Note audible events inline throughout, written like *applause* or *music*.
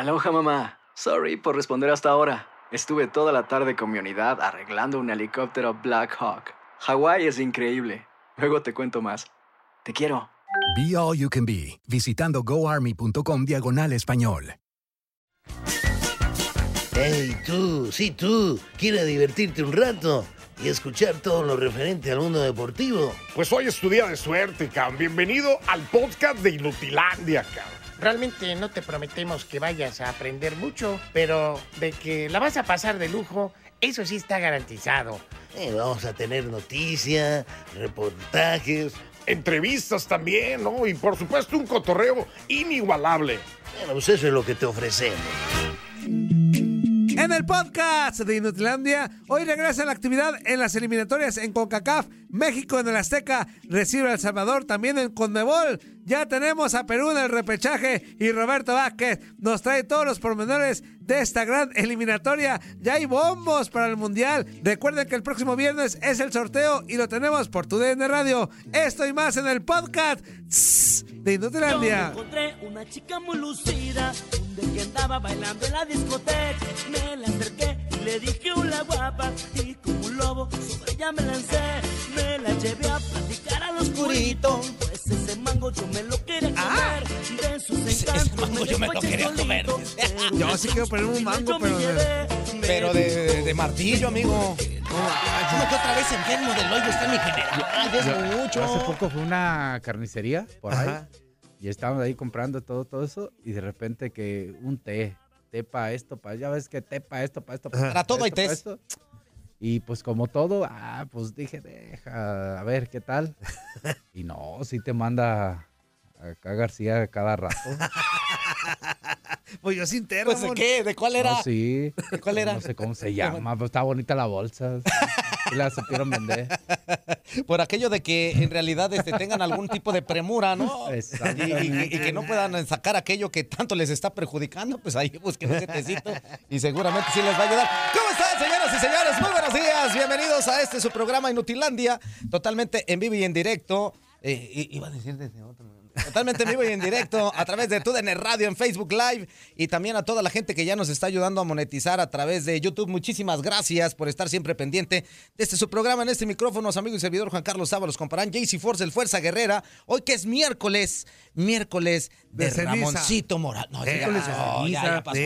Aloha mamá. Sorry por responder hasta ahora. Estuve toda la tarde con mi unidad arreglando un helicóptero Black Hawk. Hawái es increíble. Luego te cuento más. Te quiero. Be All You Can Be, visitando goarmy.com diagonal español. Hey, tú, sí, tú, ¿quieres divertirte un rato y escuchar todo lo referente al mundo deportivo? Pues hoy es tu día de suerte, cabrón. Bienvenido al podcast de Inutilandia, cabrón. Realmente no te prometemos que vayas a aprender mucho, pero de que la vas a pasar de lujo, eso sí está garantizado. Eh, vamos a tener noticias, reportajes. Entrevistas también, ¿no? Y por supuesto un cotorreo inigualable. Bueno, pues eso es lo que te ofrecemos. En el podcast de Inutilandia, hoy regresa la actividad en las eliminatorias en CONCACAF. México en el Azteca recibe a El Salvador también en CONMEBOL. Ya tenemos a Perú en el repechaje y Roberto Vázquez nos trae todos los pormenores de esta gran eliminatoria. Ya hay bombos para el Mundial. Recuerden que el próximo viernes es el sorteo y lo tenemos por tu DN Radio. Esto y más en el podcast de Inutilandia. Yo encontré una chica muy lucida, un que andaba bailando en la discoteca. Me la acerqué le dije hola guapa, y como un lobo sobre ella me lancé. Me la llevé a platicar al oscurito, pues ese mango yo me lo quería comer. De sus encantos mango yo me lo quería comer. Yo sí quiero poner un mango, pero Pero de, de martillo, amigo. ¿Cómo que otra vez enfermo del hoyo está mi general? Es Yo- mucho. Hace poco fue una carnicería por ahí. Ajá. Y estábamos ahí comprando todo, todo eso. Y de repente que un té. Té para esto, para. Ya ves que té para esto, para esto. Para todo hay esto. Y pues como todo, ah, pues dije, deja, a ver qué tal. *laughs* y no, sí te manda acá García cada rato. *laughs* Pues yo sin termo. Pues, ¿de qué? ¿De cuál era? No, sí. ¿De cuál era? No sé cómo se *laughs* llama, pero está bonita la bolsa. La supieron vender. *laughs* Por aquello de que en realidad este, tengan algún tipo de premura, ¿no? Y, y- y que no puedan sacar aquello que tanto les está perjudicando, pues ahí busquen ese tecito y seguramente sí les va a ayudar. ¿Cómo están, señoras y señores? Muy buenos días. Bienvenidos a este su programa Inutilandia, totalmente en vivo y en directo. Eh, iba a decir desde otro. Totalmente en vivo y en directo a través de TUDN Radio en Facebook Live y también a toda la gente que ya nos está ayudando a monetizar a través de YouTube. Muchísimas gracias por estar siempre pendiente de este su programa en este micrófono. Su amigo y servidor Juan Carlos Sábalos comparán JC Force, el Fuerza Guerrera. Hoy que es miércoles, miércoles de, De. Ramoncito Moral. No, ya, Miércoles ya, ya ceniza, pasó.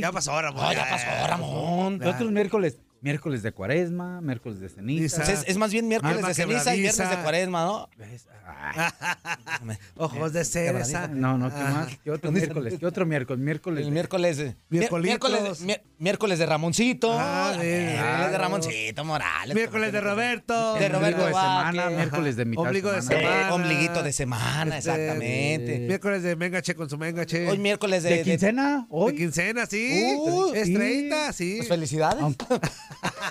Ya pasó, Ramón. No, ya pasó, Ramón. los otros miércoles, miércoles de cuaresma, miércoles de ceniza. Pues es, más bien miércoles Alma de ceniza y viernes de cuaresma, ¿no? Ojos de cereza. no, no, ¿qué más? ¿Qué otro *laughs* miércoles? ¿Qué otro miércoles? Miércoles. El miércoles miércoles, mier- miércoles de Ramoncito. Ah, de- miércoles de. Ramoncito Morales. Miércoles de Roberto. De Roberto Ombligo de semana, miércoles de mitad Ombligo de Eh, semana. ombliguito de semana, Este, exactamente. Miércoles de mengache con su mengache. Hoy miércoles de, ¿De de- quincena? De ¿Hoy? quincena, sí. Uh, es sí. 30, sí. Pues felicidades.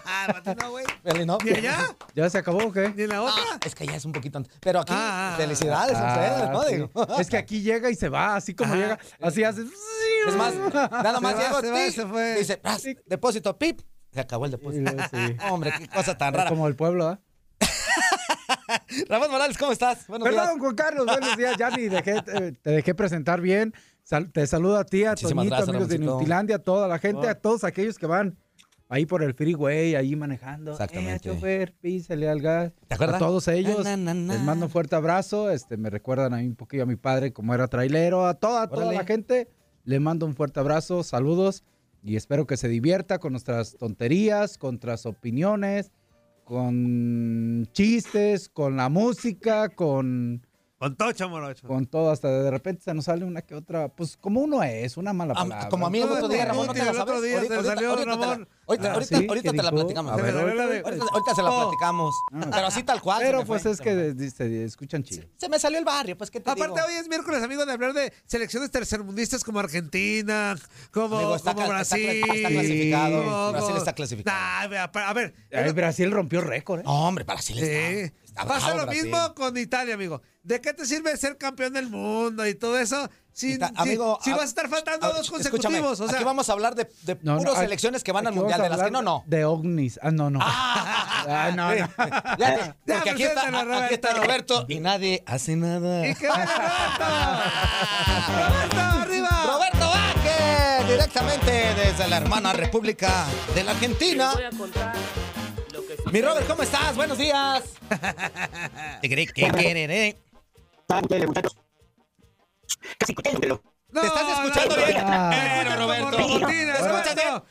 Ah, *laughs* no, güey. Feliz- ¿no? ¿Y allá? ¿Ya se acabó o qué? ¿Y en la otra? Ah, es que ya es un poquito antes. Pero aquí, Ah, ah, felicidades a ustedes, ¿no? Ah, sí. Digo. Es que aquí llega y se va, así como Ajá. llega, así hace. Es más, nada más llego, se va, tic, se fue. dice, "Pras, depósito, pip, se acabó el depósito. sí. *laughs* Hombre, qué cosa tan rara. Como el pueblo, ¿ah? *laughs* Ramón Morales, ¿cómo estás? Buenos días. Perdón, Juan Carlos, buenos días. Ya ni dejé, te, te dejé presentar bien. Sal- te saludo a ti, a Muchísimas Toñito, gracias, amigos de Ramoncito. Inutilandia, a toda la gente, Oh. a todos aquellos que van ahí por el freeway, ahí manejando. Exactamente. Eh, chofer, písale al gas. ¿Te acuerdas? A todos ellos, Na, na, na, les mando un fuerte abrazo. Este, me recuerdan a mí un poquillo a mi padre como era trailero. A toda, toda la gente, le mando un fuerte abrazo, saludos. Y espero que se divierta con nuestras tonterías, con nuestras opiniones, con chistes, con la música, con, Con tocho, morocho. con todo. Hasta de repente se nos sale una que otra, pues como uno es, una mala Ah, palabra. como a mí el otro día, No, Ramón, no te la el otro sabes. día Ahorita- te ahorita- salió, ahorita te la- Ramón. Ahorita, Ah, ahorita, ¿sí? ahorita ¿Qué te la dijo? platicamos. A ver, ahorita, ahorita- ahorita- ahorita se la Oh. platicamos. Pero así tal cual. Pero pues fue, es que escuchan chido. Se me salió el barrio, pues qué te Aparte, digo. hoy es miércoles, amigo, de hablar de selecciones tercermundistas como Argentina, como, Amigo, está como cla- está cla- Brasil. está clasificado. Brasil está clasificado. Nah, a ver, a ver, Ay, Brasil rompió récord, ¿eh? Hombre, Brasil Sí. está. Pasa lo Brasil. mismo con Italia, amigo. ¿De qué te sirve ser campeón del mundo y todo eso si, amigo, si a- vas a estar faltando a- dos consecutivos? O sea, aquí vamos a hablar de, de No, selecciones que van al mundial, de a las que no, no. De ovnis. Ah, no, no. Ah, no, no. Ya *laughs* Ya, porque aquí está, preséntalo, aquí está Roberto. Y nadie hace nada. ¡Y que vaya Roberto! ¡Roberto, arriba! ¡Roberto Vázquez! Directamente desde la hermana República de la Argentina. Mi Robert, ¿cómo estás? Buenos días. *laughs* No, Te estás escuchando no, bien. no. Pero, Roberto.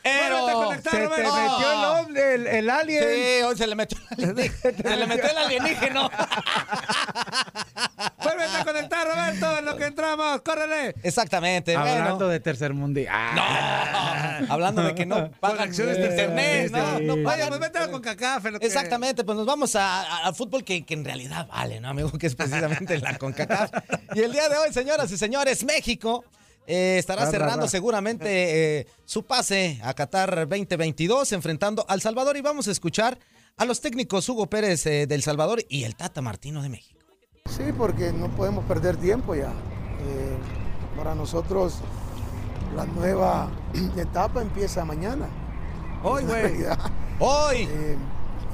Pero. Se te metió el, hombre, el, el alien. Sí, hoy se le metió el alienígeno. Se le metió el alienígeno. A conectar, Roberto, en lo que entramos. ¡Córrele! Exactamente. Hablando bueno. de tercer mundo. Ah, Hablando de que no *laughs* pagan Conexiones de de internet. No, no pagan. pues mételo con CACAF. lo que- Exactamente, pues nos vamos al fútbol que, que en realidad vale, ¿no, amigo? Que es precisamente la CONCACAF. Y el día de hoy, señoras y señores, México eh, estará Ra, ra, cerrando ra. seguramente eh, su pase a Qatar 2022, enfrentando al Salvador. Y vamos a escuchar a los técnicos Hugo Pérez eh, del Salvador y el Tata Martino de México. Sí, porque no podemos perder tiempo ya. Eh, para nosotros la nueva *clears throat* etapa empieza mañana. Hoy, *laughs* güey. Hoy, Eh,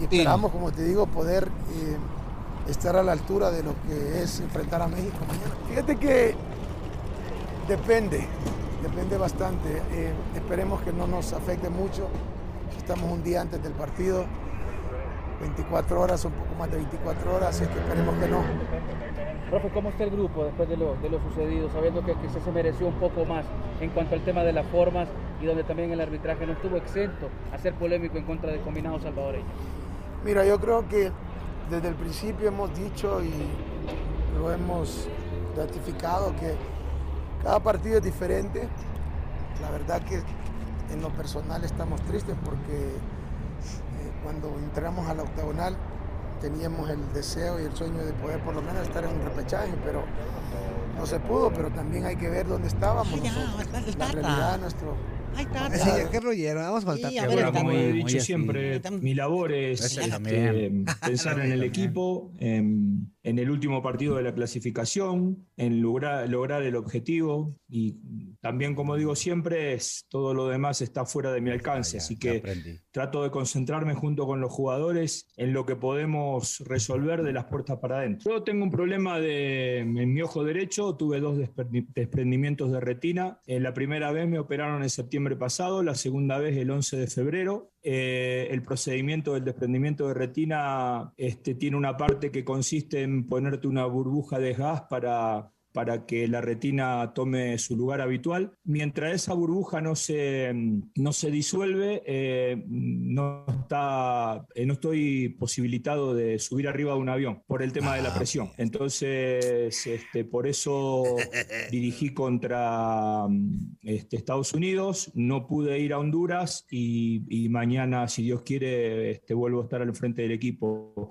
y esperamos, como te digo, poder eh, estar a la altura de lo que es enfrentar a México mañana. Fíjate que depende, depende bastante. Esperemos que no nos afecte mucho. Estamos un día antes del partido, 24 horas, un poco más de 24 horas, así que esperemos que no. Profe, ¿cómo está el grupo después de lo, de lo sucedido, sabiendo que quizás se mereció un poco más en cuanto al tema de las formas y donde también el arbitraje no estuvo exento a ser polémico en contra de combinados salvadoreños? Mira, yo creo que desde el principio hemos dicho y lo hemos ratificado que cada partido es diferente. La verdad que en lo personal estamos tristes porque cuando entramos a la octagonal teníamos el deseo y el sueño de poder por lo menos estar en un repechaje, pero no se pudo, pero también hay que ver dónde estábamos nosotros. La realidad, nuestro... Sí, qué rollero. Vamos el Sí, a ver, Como he dicho siempre, mi labor es este, pensar en el equipo, en, en el último partido de la clasificación, en lograr, lograr el objetivo y también, como digo siempre, es, todo lo demás está fuera de mi alcance, Ah, ya, así que aprendí. trato de concentrarme junto con los jugadores en lo que podemos resolver de las puertas para adentro. Yo tengo un problema de, en mi ojo derecho, tuve dos desprendimientos de retina. Eh, la primera vez me operaron en septiembre pasado, la segunda vez el 11 de febrero. Eh, el procedimiento del desprendimiento de retina este, tiene una parte que consiste en ponerte una burbuja de gas para para que la retina tome su lugar habitual. Mientras esa burbuja no se, no se disuelve, eh, no, está, eh, no estoy posibilitado de subir arriba de un avión por el tema de la presión. Entonces, este, por eso *laughs* dirigí contra este, Estados Unidos, no pude ir a Honduras y, y mañana, si Dios quiere, este, vuelvo a estar al frente del equipo.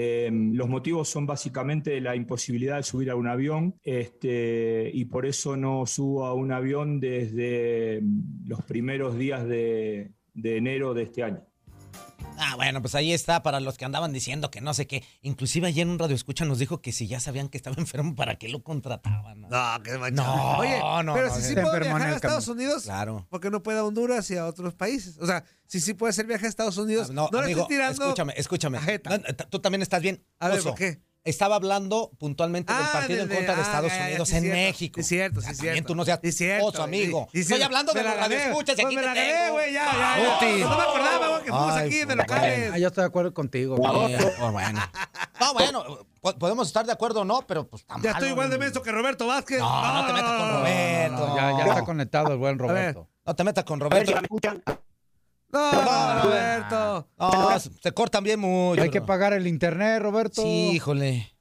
Eh, los motivos son básicamente la imposibilidad de subir a un avión este, y por eso no subo a un avión desde los primeros días de enero de este año. Ah, bueno, pues ahí está para los que andaban diciendo que no sé qué. Inclusive ayer en un radio escucha nos dijo que si ya sabían que estaba *laughs* enfermo, ¿para qué lo contrataban? No, No, qué no, Oye, no, pero no, si no. sí puedo viajar a Estados. Unidos, Claro. ¿por qué no puede a Honduras y a otros países? O sea, si sí puede hacer viaje a Estados Unidos, Ah, no, le amigo, estoy tirando... Escúchame, escúchame. No, Tú también estás bien. A ver. ¿por qué? Estaba hablando puntualmente del Ah, partido en contra de ah, Estados Unidos en cierto. México. Sí, cierto, sí, Ya, cierto. También tú no seas oso, amigo. Estoy hablando de la radioescuchas y Pues aquí me te la gané, güey, ya, ya. No me acordaba, güey, que fuimos aquí de locales. Ah, yo estoy de acuerdo contigo. güey. Pues, bueno. No, bueno, po- podemos estar de acuerdo o no, pero pues está Ya estoy igual de menso que Roberto Vázquez. No, no te metas con Roberto. No, ya, ya está conectado el buen Roberto. No te metas con Roberto. No, no, Roberto. No, se cortan bien mucho. Hay que pagar el internet, Roberto. Sí, híjole.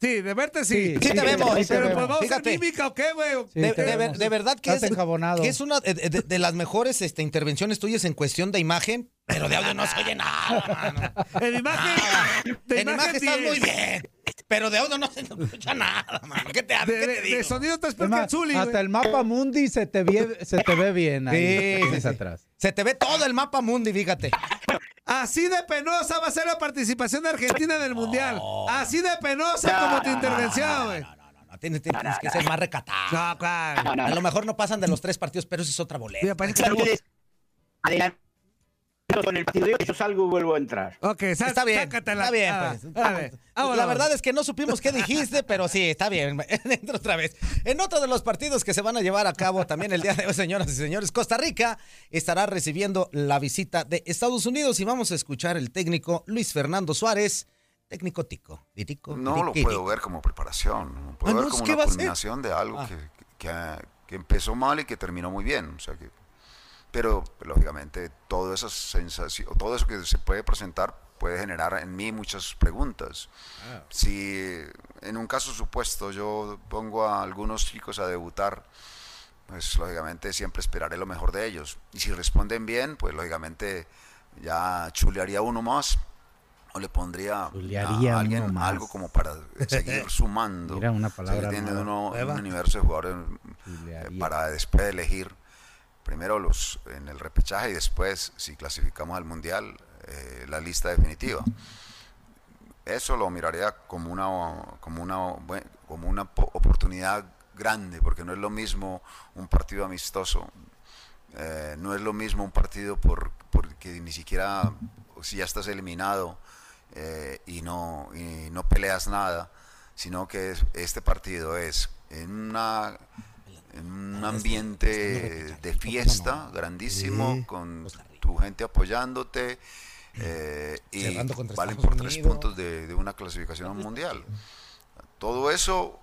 Sí, de verte sí. Sí te vemos. sí Pero pues vamos a Fíjate. mímica o qué, güey. Sí, de, verdad que es, que es una de, de- de las mejores este, intervenciones tuyas en cuestión de imagen, pero de audio no se oye nada, mano. En imagen. de En imagen estás 10. muy bien, pero de audio no se escucha nada, mano. ¿Qué te, De, qué de- te de digo? sonido te explica Zuli, hasta güey. el mapa mundi se te, ve, se te ve bien ahí. Sí, sí, tienes sí. atrás. Se te ve todo el mapa mundi, fíjate. Así de penosa va a ser la participación de Argentina en el Mundial. Así de penosa como tu intervención, güey. No, no, no, no, tienes, tienes que ser más recatado. No, claro. A lo mejor no pasan de los tres partidos, pero eso es otra boleta. Mira, parece que estamos- con el partido yo salgo y vuelvo a entrar. Ok, Está bien, sácatela. está bien, Ah, pues. órale, La vámonos. verdad es que no supimos qué dijiste, pero sí, está bien. *laughs* Entra otra vez. En otro de los partidos que se van a llevar a cabo también el día de hoy, señoras y señores, Costa Rica estará recibiendo la visita de Estados Unidos y vamos a escuchar el técnico Luis Fernando Suárez, técnico tico. Ditico, No lo puedo ver como preparación, lo puedo Ah, ver no, como ¿qué una culminación de algo Ah. que, que- que empezó mal y que terminó muy bien. O sea que, pero lógicamente todo esa sensación, todo eso que se puede presentar puede generar en mí muchas preguntas. Ah. Si en un caso supuesto yo pongo a algunos chicos a debutar, pues lógicamente siempre esperaré lo mejor de ellos. Y si responden bien, pues lógicamente ya chulearía uno más o le pondría a alguien algo como para seguir *laughs* sumando. Mira, una palabra tiene nueva. uno un universo de jugadores eh, Chulearía. para después elegir primero los en el repechaje y después si clasificamos al mundial eh, la lista definitiva. Eso lo miraría como una como una como una po- oportunidad grande porque no es lo mismo un partido amistoso eh, no es lo mismo un partido por porque ni siquiera si ya estás eliminado eh, y no y no peleas nada sino que es- este partido es en una un ambiente de fiesta grandísimo con tu gente apoyándote eh, *clears throat* y valen por tres puntos de, de una clasificación mundial. todo eso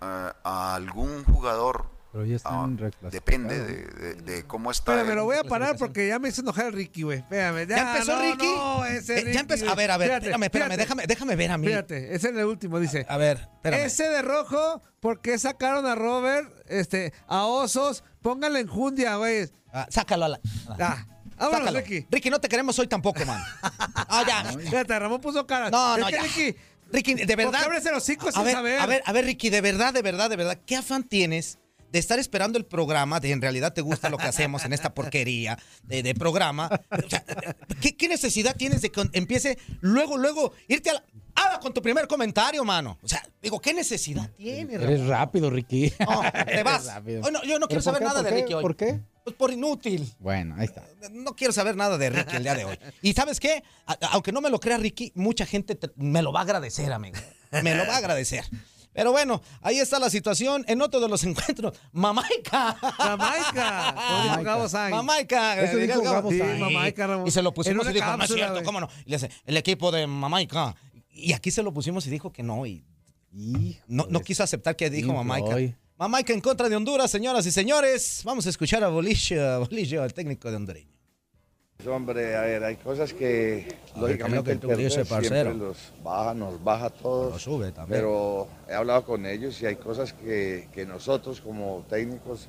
eh, a algún jugador Pero ya están ah, reclasificados. depende de, de- de cómo está Espérame, el- lo voy a parar porque ya me hizo enojar el Ricky, güey. Espérame, ya, ¿Ya empezó no, Ricky? No, ese Eh, ya empezó- a ver, a ver, Fíjate, espérame, espérame, fíjate. déjame, déjame ver a mí. Fíjate, ese es el último, dice. A ver, espérame. Ese de rojo, ¿por qué sacaron a Robert, este, a Osos? Póngale enjundia, güey. Ah, sácalo a la. Ah, vámonos, Sácalo. Ricky. Ricky, no te queremos hoy tampoco, man. Ah, ya. *laughs* Fíjate, Ramón puso cara. No, no, ya. Ricky, Ricky, de ¿por verdad. los hocico a sin ver, saber? a ver, a ver, Ricky, de verdad, de verdad, de verdad, ¿qué afán tienes de estar esperando el programa, de en realidad te gusta lo que hacemos en esta porquería de, de programa? O sea, ¿qué, qué necesidad tienes de que empiece luego, luego, irte a la... ¡Hala con tu primer comentario, mano! O sea, digo, ¿qué necesidad tienes, Eres Ramón? rápido, Ricky. No, te *laughs* vas. Eres rápido. Hoy no- yo no ¿Pero quiero saber qué? nada ¿Por de? Ricky hoy. ¿Por qué? Pues por inútil. Bueno, ahí está. No quiero saber nada de Ricky el día de hoy. Y ¿sabes qué? Aunque no me lo crea Ricky, mucha gente te- me lo va a agradecer, amigo. Me lo va a agradecer. Pero bueno, ahí está la situación. En otro de los *laughs* encuentros, Mamaica. Sainz. *laughs* Mamaica. Eso eh, dijo Gabo- Gabo Sí. Mamaica, Ramón. Y se lo pusimos y dijo, no es cápsula, cierto. ¿cómo no? Y le dice, el equipo de Mamaica. Y aquí se lo pusimos y dijo que no. Y no, no quiso aceptar que dijo Mamaica. Mamaica en contra de Honduras, señoras y señores. Vamos a escuchar a Bolillo, Bolillo, el técnico de hondureño. Hombre, a ver, hay cosas que A ver, ¿qué es lo lógicamente que el dices, siempre los baja, nos baja a todos. Lo sube también. Pero he hablado con ellos y hay cosas que, que nosotros como técnicos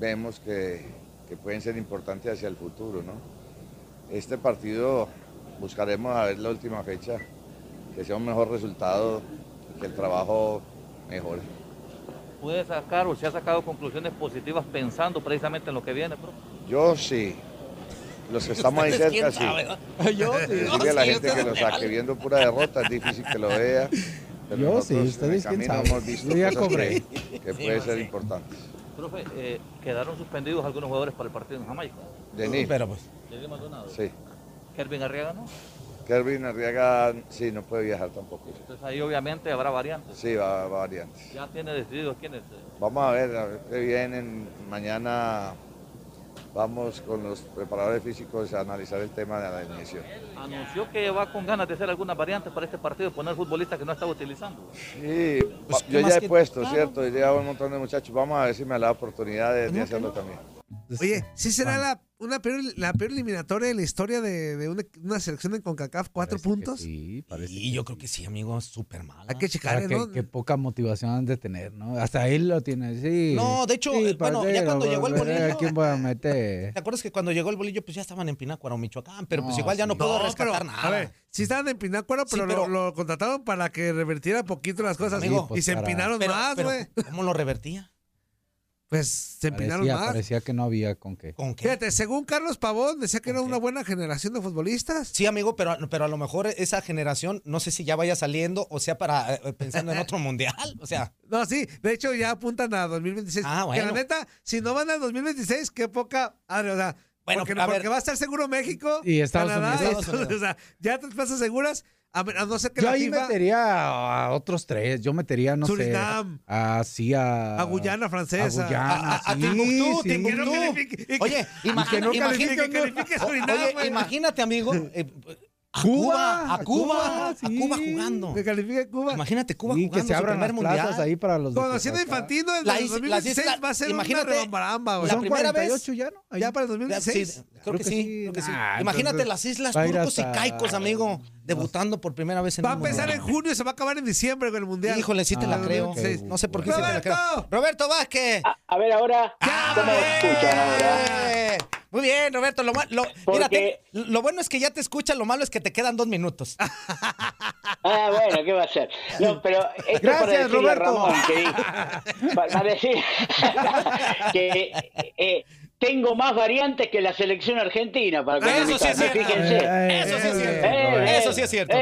vemos que, que pueden ser importantes hacia el futuro, ¿no? Este partido buscaremos a ver la última fecha, que sea un mejor resultado, que el trabajo mejore. puede sacar o se ha sacado conclusiones positivas pensando precisamente en lo que viene, profe? Yo sí. Los que estamos ahí ¿Ustedes cerca, sí. *laughs* Yo sí. Decirle a la Sí, gente que lo saque viendo pura derrota, es difícil que lo vea. Pero Yo nosotros sí, ustedes quién sabe. hemos visto Yo ya cosas cobré. que, que Sí, va, ser sí. importantes. Profe, eh, quedaron suspendidos algunos jugadores para el partido en Jamaica. Denis. Pero pues. Denis Maldonado. Sí. Kelvin Arriaga, ¿no? Kelvin Arriaga, sí, no puede viajar tampoco. Entonces ahí obviamente habrá variantes. Sí, va, va variantes. Ya tiene decidido quiénes. Vamos a ver, a ver qué vienen. Mañana vamos con los preparadores físicos a analizar el tema de la alineación. Anunció que va con ganas de hacer algunas variantes para este partido, poner futbolistas que no estaba utilizando. Sí, Pues, va- ¿qué yo ya he que- puesto, Claro. ¿cierto? Ya un montón de muchachos. Vamos a ver si me da la oportunidad de, de hacerlo también. Oye, ¿sí será la, una peor, la peor eliminatoria en la historia de, de una, una selección en CONCACAF? ¿Cuatro puntos? Sí, parece. Y yo creo que sí, amigo, súper mala. Hay que O sea, checar, que, ¿no? que poca motivación han de tener, ¿no? Hasta él lo tiene, sí. No, de hecho, Sí, eh, bueno, ya cuando llegó el pues, bolillo- ¿A quién voy a meter? ¿Te acuerdas que cuando llegó el bolillo, pues ya estaban en Pinácuaro, Michoacán? Pero pues No, igual ya no sí. pudo No, rescatar pero, nada. A ver, sí estaban en Pinácuaro, Sí, pero, pero- Lo, lo contrataron para que revertiera poquito las cosas Amigo, y se para- empinaron Pero- más, güey. ¿Cómo lo revertía? Pues se empinaron Parecía, más. parecía que no había con qué. ¿Con qué? Fíjate, según Carlos Pavón, decía que era una buena generación de futbolistas. Sí, amigo, pero, pero a lo mejor esa generación, no sé si ya vaya saliendo o sea para eh, pensando en otro *laughs* mundial. O sea, No, sí, de hecho ya apuntan a 2026. Ah, Que la bueno. neta, si no van al 2026, qué poca. ah, o sea, Bueno, porque, a ver. va a estar seguro México, Y Estados Canadá, Unidos. y Estados *laughs* o sea, ya tres plazas seguras, a, a no ser que Yo la ahí FIFA, metería a otros tres. Yo metería, no Surinam. sé. Así a. a Guyana francesa, A Guyana. A- a sí, Timbuktu, sí. Timbuktu. Que no califique- y que- Oye, imagina- no califique, que califique Surinam, oye, imagínate, amigo, eh, *laughs* a Cuba, Cuba, a Cuba, a. Cuba jugando. que califique Cuba. Imagínate Cuba Sí, jugando que se abran primer las plazas mundial. ahí para los Conociendo. Infantino, el La del is- 2016 las islas- va a ser imagínate, una rebambaramba, güey. la Son primera vez- 48 ya, ¿no? Ahí. Ya para el Sí, 2016. creo, que, sí, creo que sí. Ah, Imagínate entonces las Islas Turcos hasta- y Caicos, amigo, debutando por primera vez en Va a empezar en junio y se va a acabar en diciembre con el mundial. Híjole, sí te Ah, la creo. ok. No sé por qué sí te la creo. ¡Roberto! Roberto Vázquez. A, a ver ahora, ¿cómo escuchan ahora? Muy bien, Roberto. Lo, lo- Porque- mira, te- lo bueno es que ya te escucha, lo malo es que te quedan dos minutos. *laughs* Ah, bueno, ¿qué va a hacer? No, pero esto para Gracias, decirle a Roberto. Ramón que, para *laughs* decir *laughs* que eh, tengo más variantes que la selección argentina para Eso sí es cierto. fíjense. Eh, Eso sí es eh, cierto. Eh, Eso sí es cierto.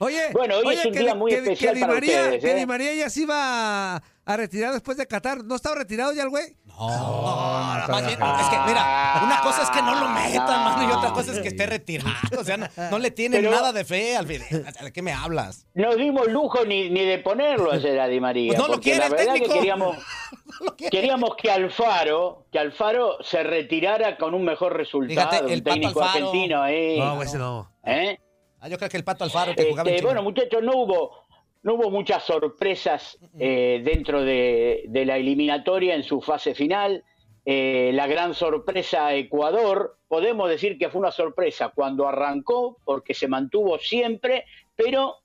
Oye, Bueno, hoy oye, es un que día muy que- especial que Di para María, ustedes, que ¿eh? Di María ya se iba a retirar después de Qatar. ¿No estaba retirado ya el güey? No, más bien, es que, mira, una cosa es que no lo metan, mano, y otra cosa es que esté retirado. O sea, no, no le tienen Pero- nada de fe al video. ¿De qué me hablas? no dimos lujo ni, ni de ponerlo ayer a Di María. Pues no lo quiere la el verdad técnico. que queríamos, *laughs* No lo quiere. queríamos que Alfaro, que Alfaro se retirara con un mejor resultado, Fíjate, el un técnico Alfaro. argentino ahí. No, ese no. ¿eh? Ah, yo creo que el Pato Alfaro que jugaba en Este, bueno, muchachos, no hubo, no hubo muchas sorpresas eh, dentro de, de la eliminatoria en su fase final. Eh, la gran sorpresa Ecuador, podemos decir que fue una sorpresa cuando arrancó, porque se mantuvo siempre, pero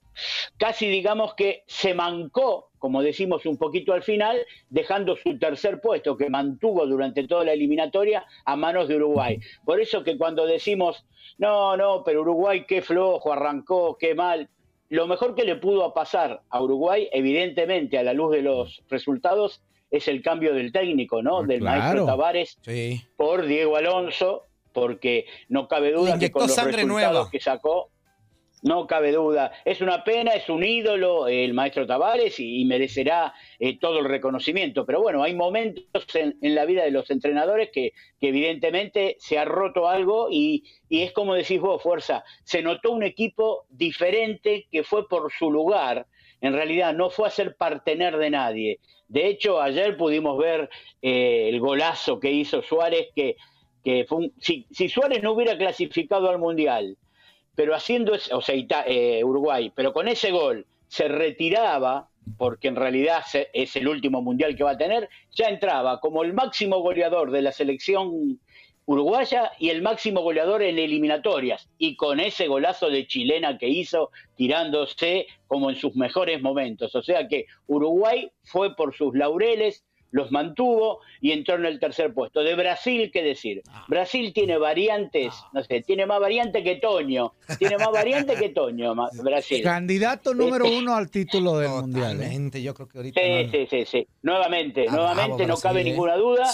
casi digamos que se mancó, como decimos un poquito al final, dejando su tercer puesto que mantuvo durante toda la eliminatoria a manos de Uruguay. Por eso que cuando decimos, no, no, pero Uruguay qué flojo, arrancó, qué mal, lo mejor que le pudo pasar a Uruguay, evidentemente a la luz de los resultados, es el cambio del técnico, ¿no? Ah, del claro. maestro Tavares Sí. por Diego Alonso, porque no cabe duda que con los resultados nueva. que sacó, no cabe duda. Es una pena, es un ídolo el maestro Tavares y, merecerá eh, todo el reconocimiento. Pero bueno, hay momentos en, la vida de los entrenadores que, evidentemente se ha roto algo y, y es como decís vos, Fuerza, se notó un equipo diferente que fue por su lugar. En realidad no fue a ser partener de nadie. De hecho, ayer pudimos ver eh, el golazo que hizo Suárez, que, fue un- si Suárez no hubiera clasificado al Mundial, pero haciendo, o sea, eh, Uruguay, pero con ese gol se retiraba, porque en realidad se- es el último Mundial que va a tener, ya entraba como el máximo goleador de la selección uruguaya y el máximo goleador en eliminatorias, y con ese golazo de chilena que hizo, tirándose como en sus mejores momentos. O sea que Uruguay fue por sus laureles, los mantuvo y entró en el tercer puesto. De Brasil, ¿qué decir? Brasil tiene variantes, no sé, tiene más variantes que Toño, tiene más variantes que Toño, *laughs* Brasil. Candidato número uno al título del mundial. ¿eh? Yo creo que ahorita. Sí, no- sí, sí, sí. Nuevamente, Ah, nuevamente, bravo, no cabe ¿eh? ninguna duda.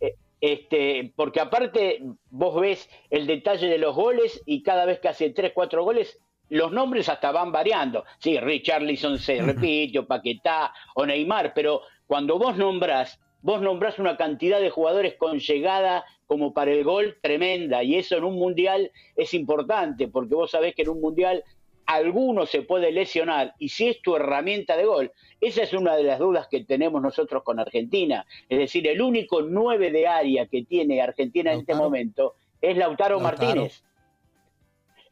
eh, Este, porque aparte vos ves el detalle de los goles y cada vez que hace tres, cuatro goles, los nombres hasta van variando. Sí, Richarlison se repite, o Paquetá, o Neymar, pero cuando vos nombrás, vos nombrás una cantidad de jugadores con llegada como para el gol tremenda, y eso en un mundial es importante, porque vos sabés que en un mundial alguno se puede lesionar y si es tu herramienta de gol, esa es una de las dudas que tenemos nosotros con Argentina. Es decir, el único nueve de área que tiene Argentina en este momento es Lautaro, Lautaro. Martínez.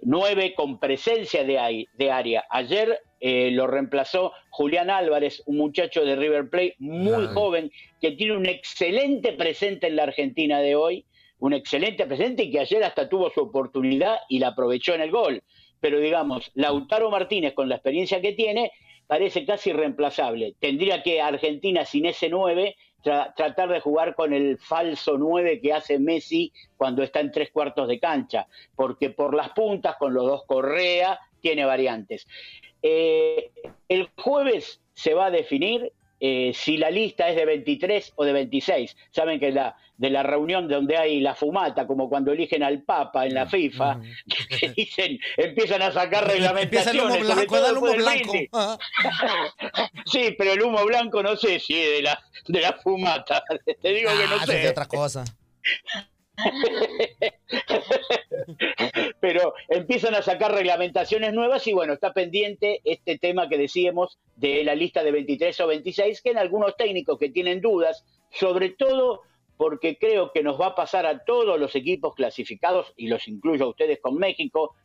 Nueve con presencia de, área. Ayer eh, lo reemplazó Julián Álvarez, un muchacho de River Plate muy Ay. joven que tiene un excelente presente en la Argentina de hoy, un excelente presente y que ayer hasta tuvo su oportunidad y la aprovechó en el gol. Pero digamos, Lautaro Martínez con la experiencia que tiene parece casi irreemplazable. Tendría que Argentina sin ese 9 tra- tratar de jugar con el falso 9 que hace Messi cuando está en tres cuartos de cancha, porque por las puntas con los dos Correa tiene variantes. Eh, el jueves se va a definir eh, si la lista es de 23 o de 26. Saben que la, de la reunión donde hay la fumata, como cuando eligen al Papa en la FIFA, *laughs* que dicen, empiezan a sacar Empieza el humo reglamentaciones. blanco, da el humo blanco. Ah. *laughs* Sí, pero el humo blanco no sé si es de la, de la fumata. *laughs* Te digo que no Ah, es sé. de otra cosa. *laughs* Pero empiezan a sacar reglamentaciones nuevas y bueno, está pendiente este tema que decíamos de la lista de 23 o 26, que en algunos técnicos que tienen dudas, sobre todo porque creo que nos va a pasar a todos los equipos clasificados, y los incluyo a ustedes con México,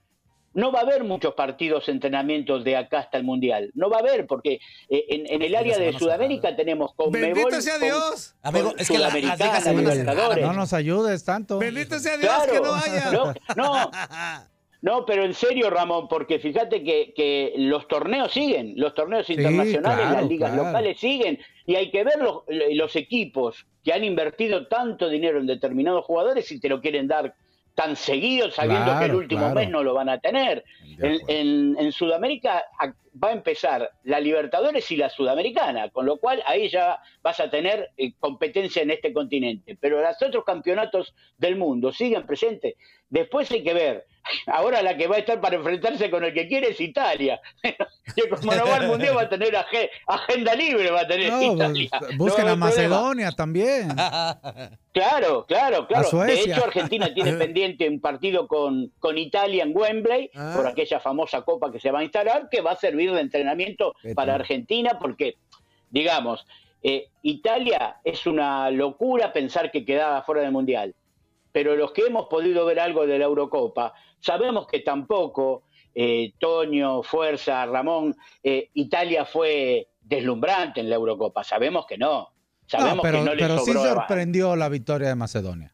no va a haber muchos partidos, entrenamientos de acá hasta el Mundial. No va a haber, porque eh, en, en el área de Sudamérica tenemos con Bendito sea Dios. Amigo, es que la-. No nos ayudes tanto. Bendito sea Dios Claro. que no haya. No, no. *laughs* No, pero en serio, Ramón, porque fíjate que, que los torneos siguen, los torneos internacionales, claro, las ligas claro. locales siguen, y hay que ver los, los equipos que han invertido tanto dinero en determinados jugadores y te lo quieren dar tan seguido, sabiendo Claro, que el último claro. mes no lo van a tener. En, en- en Sudamérica va a empezar la Libertadores y la Sudamericana, con lo cual ahí ya vas a tener eh, competencia en este continente. Pero los otros campeonatos del mundo siguen presentes. Después hay que ver. Ahora la que va a estar para enfrentarse con el que quiere es Italia. *laughs* que como no va al mundial va a tener age- agenda libre, va a tener No, Italia. pues, No busquen a. Macedonia también. *laughs* Claro, claro, claro. De hecho, Argentina tiene *laughs* pendiente un partido con, con Italia en Wembley Ah. por aquella famosa copa que se va a instalar, que va a servir de entrenamiento para. Argentina, porque, digamos, eh, Italia es una locura pensar que quedaba fuera del Mundial. Pero los que hemos podido ver algo de la Eurocopa, sabemos que tampoco, eh, Toño, Fuerza, Ramón, eh, Italia fue deslumbrante en la Eurocopa. Sabemos que no. Sabemos No, pero, que no le pero sí sorprendió la victoria de Macedonia.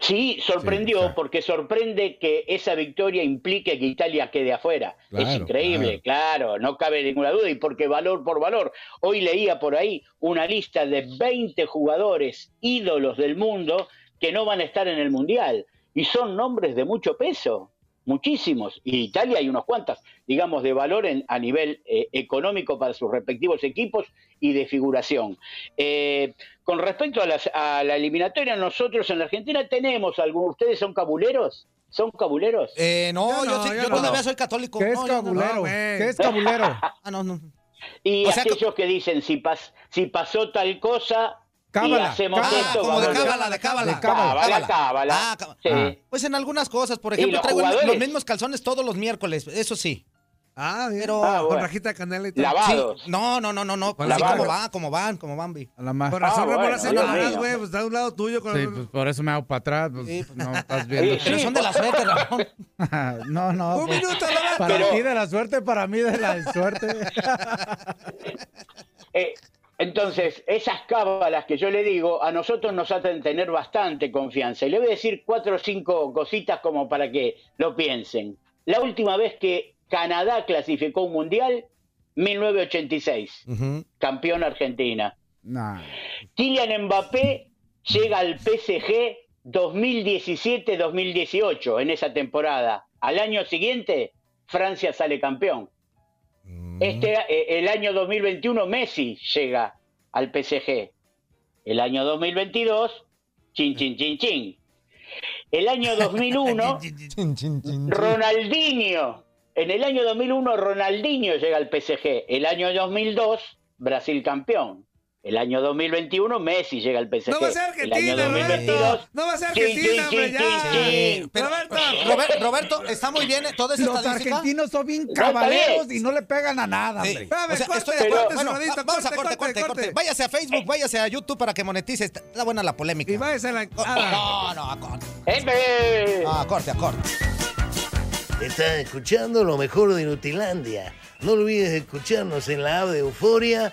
Sí, sorprendió porque sorprende que esa victoria implique que Italia quede afuera. es Claro, increíble, claro. no cabe ninguna duda y porque valor por valor. Hoy leía por ahí una lista de 20 jugadores ídolos del mundo que no van a estar en el Mundial y son nombres de mucho peso, muchísimos. Y Italia hay unos cuantos, digamos, de valor en- a nivel eh, económico para sus respectivos equipos y de figuración. Eh, con respecto a, las- a la eliminatoria, nosotros en la Argentina tenemos algunos. ¿Ustedes son cabuleros? ¿Son cabuleros? Eh, no, yo, sí- yo todavía soy católico. ¿Qué es No, yo no. cabulero? ¿Qué es cabulero? *laughs* Ah, no, no. Y O sea, aquellos que dicen, si, pas- si pasó tal cosa y Cábala. hacemos Ah, esto... como de cábala, de cábala. De cábala, cábala. Ah, cábala. Sí. Pues en algunas cosas, por ejemplo, los traigo el- los jugadores. mismos calzones todos los miércoles, eso sí. Ah. Pero Ah, Con rajita de canela y todo. Sí. No, no, no, no, no. Así Lavados. como van, como van, como van, vi. A la más. Por razón, Ah, Ramón, bueno, mío. güey. Pues está a un lado tuyo. Con Sí, pues por eso me hago para atrás. Pues, no estás viendo. Sí, Pero son de la suerte, Ramón. *laughs* no, no. Un pues, minuto, más. Para Pero- ti de la suerte, para mí de la suerte. *laughs* Eh, entonces, esas cábalas que yo le digo, a nosotros nos hacen tener bastante confianza. Y le voy a decir cuatro o cinco cositas como para que lo piensen. La última vez que Canadá clasificó un mundial, 1986, campeón Argentina. Nah. Kylian Mbappé llega al PSG 2017-2018 en esa temporada. Al año siguiente, Francia sale campeón. Este, eh, el año 2021 Messi llega al PSG. El año 2022, chin, chin, chin, chin. El año *laughs* 2001, Ronaldinho. En el año 2001, Ronaldinho llega al PSG. El año 2002, Brasil campeón. El año 2021, Messi llega al PSG. No va a ser el año Argentina, 2022, Roberto. No va a ser Argentina, hombre, ya. Pero, Roberto. Robert- Roberto, está muy bien eh, toda esa Los estadística. argentinos son bien caballeros y no le pegan a nada, Sí. hombre. O sea, corte, estoy de corte. Bueno, vamos a corte, corte, corte, corte, corte. corte. Váyase a Facebook, váyase a YouTube para que monetice. Está, está buena la polémica. Y váyase a la. No, no, a corte. ¡Epe! Ah, corte, a corte. Estás escuchando lo mejor de Nutilandia. No olvides escucharnos en la app de Euforia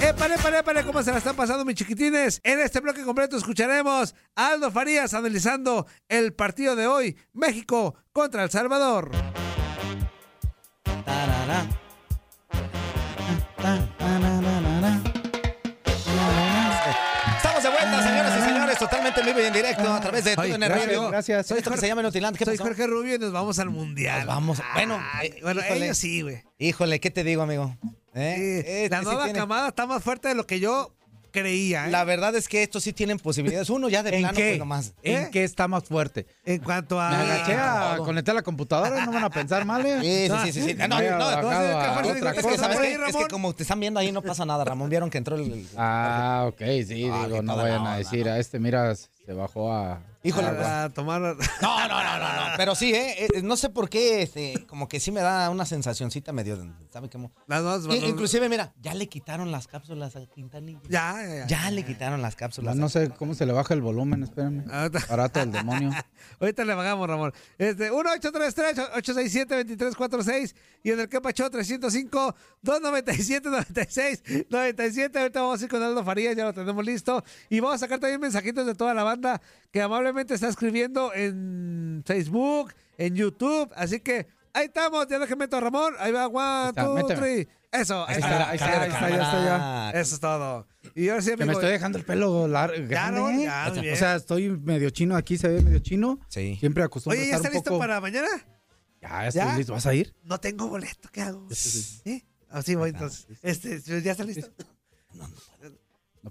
Épale, épale, épale, ¿cómo se la están pasando, mis chiquitines? En este bloque completo escucharemos a Aldo Farías analizando el partido de hoy, México contra El Salvador. Estamos de vuelta, señoras y señores, totalmente en vivo y en directo a través de Ay, TUDN gracias, Radio. gracias. Soy esto que se llama Notiland. ¿Qué Soy pasó? Jorge Rubio y nos vamos al Mundial. Vamos, bueno, Ay, eh, bueno, ellos sí, güey. Híjole, ¿qué te digo, amigo? ¿Eh? Este la sí nueva camada está más fuerte de lo que yo creía. ¿eh? La verdad es que estos sí tienen posibilidades. Uno ya de ¿En plano, qué? pues nomás. ¿En ¿Eh? qué está más fuerte? En cuanto a. Me agaché a conectar la computadora, no van a pensar mal, ¿eh? Sí, sí, sí, sí. Me No, no, bajado entonces, Es que, como te están viendo ahí no pasa nada. Ramón, vieron que entró el... Ah, ok, sí, Ah, digo, no vayan a onda. decir, a este, mira, se bajó a... Híjole, a, a tomar. *laughs* No, no, no, no, no. Pero sí, ¿eh? Eh, No sé por qué, este, como que sí me da una sensacioncita medio, de- ¿sabe cómo? Las dos, I- bueno, Inclusive, mira, ya le quitaron las cápsulas a Quintanilla. Ya, ya, ya. Ya le quitaron las cápsulas. No sé cómo se le baja el volumen, espérenme. Ahorita- Barato el demonio. *laughs* Ahorita le pagamos, Ramón. Este, 1-833-867-2346 y en el que pachó 305-297-96-97. Ahorita vamos a ir con Aldo Farías, ya lo tenemos listo. Y vamos a sacar también mensajitos de toda la banda que amablemente está escribiendo en Facebook, en YouTube. Así que ahí estamos, ya déjeme meto a Ramón. Ahí va, one, está, two, méteme. three. Eso, ahí Ahí está, está, ahí está, ahí está, ya está, ya. Eso es todo. Y ahora sí, Que me amigo, estoy dejando el pelo largo. Ya, no, bien. O sea, estoy medio chino aquí, se ve medio chino. Sí. Siempre acostumbro Oye, ¿ya está un listo poco... para mañana? Ya, estoy ¿Ya? listo. ¿Vas a ir? No tengo boleto, ¿qué hago? ¿Eh? Así voy entonces. Este, ¿ya está listo? No,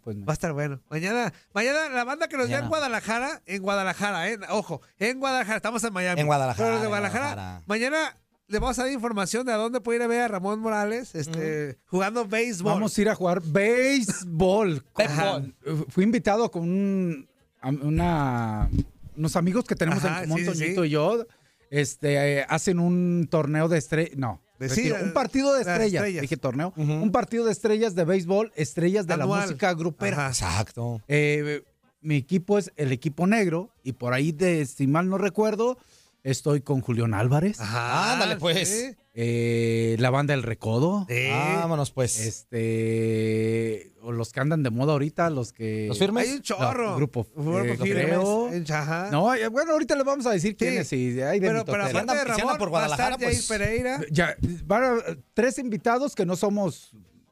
pues no. Va a estar bueno. Mañana, mañana la banda que nos vea en. Guadalajara, en Guadalajara, eh, ojo, en Guadalajara, estamos en Miami. En Guadalajara, Pero los de Guadalajara, Guadalajara. mañana le vamos a dar información de a dónde puede ir a ver a Ramón Morales, este, jugando béisbol. Vamos a ir a jugar béisbol. *laughs* Fui invitado con un, una, unos amigos que tenemos Ajá, en común, sí, sí, Toñito sí. y yo. Este, eh, hacen un torneo de estrellas. No. De- retiro, sí, un partido de las estrellas. estrellas. Dije torneo. Un partido de estrellas de béisbol, estrellas de Anual. la música grupera. Ajá. Exacto. Eh, mi equipo es el equipo negro y por ahí de, si mal no recuerdo, estoy con Julián Álvarez, Ajá, Ándale, pues. sí. Eh, la banda El Recodo, Sí. Vámonos, pues. este, o los que andan de moda ahorita, los que... ¿Los firmes? Hay un chorro. No, grupo, Grupo eh, firmes, Ajá. No, eh, bueno, ahorita les vamos a decir quiénes, sí, hay de pero, pero aparte de Ramón, por Guadalajara, Jair pues- Pereira. Ya, van a- tres invitados que no somos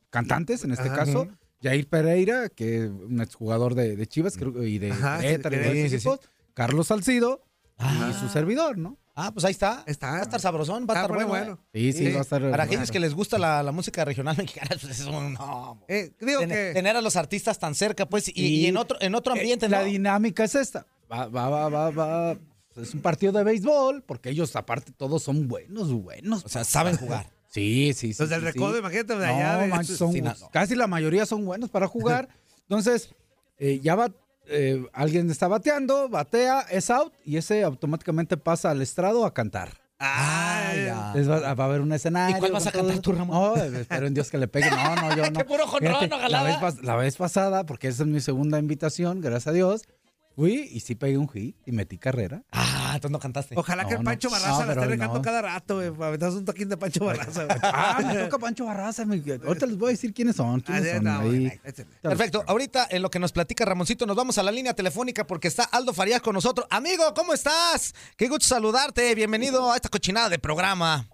cantantes en este Ajá. caso. Jair Pereira, que es un exjugador de, de Chivas creo, y de Ajá, y sí, de sí, varios sí, equipos. Carlos Salcido Ah. y su servidor, ¿no? Ah, pues ahí está. Está. Va a estar sabrosón, va a Ah, estar bueno, bueno. bueno. Sí, sí, Sí. va a estar. Para a aquellos que les gusta la, la música regional mexicana, *laughs* pues es un no. Eh, digo Ten- que... Tener a los artistas tan cerca, pues, y, Y- y en otro, en otro Eh, ambiente, La ¿no? dinámica es esta. Va, va, va, va, va. Es un partido de béisbol, porque ellos, aparte, todos son buenos, buenos. O sea, saben *laughs* jugar. Sí, sí, sí. Los del sí, recodo, sí. imagínate de No, allá. de- son- Sí, no. casi la mayoría son buenos para jugar. *laughs* Entonces, eh, ya va, eh, alguien está bateando, batea, es out, y ese automáticamente pasa al estrado a cantar. Ah, ya. Va, va a haber un escenario. ¿Y cuál vas a cantar tú, Ramón? No, espero en Dios que le pegue. No, no, yo *laughs* no. ¡Qué puro Fíjate, la, vez, la vez pasada, porque esa es mi segunda invitación, gracias a Dios, fui y sí pegué un hit y metí carrera. Ah, entonces no cantaste. Ojalá No, que no. Pancho Barraza No, la esté no. cada rato, güey. Aventamos un toquín de Pancho Barraza, *laughs* güey. Ah, me toca Pancho Barraza. me- ahorita les voy a decir quiénes son. quiénes Ah, son no, ahí. bueno, échale. Perfecto. Ahorita en lo que nos platica Ramoncito, nos vamos a la línea telefónica porque está Aldo Farías con nosotros. Amigo, ¿cómo estás? Qué gusto saludarte. Bienvenido a esta cochinada de programa.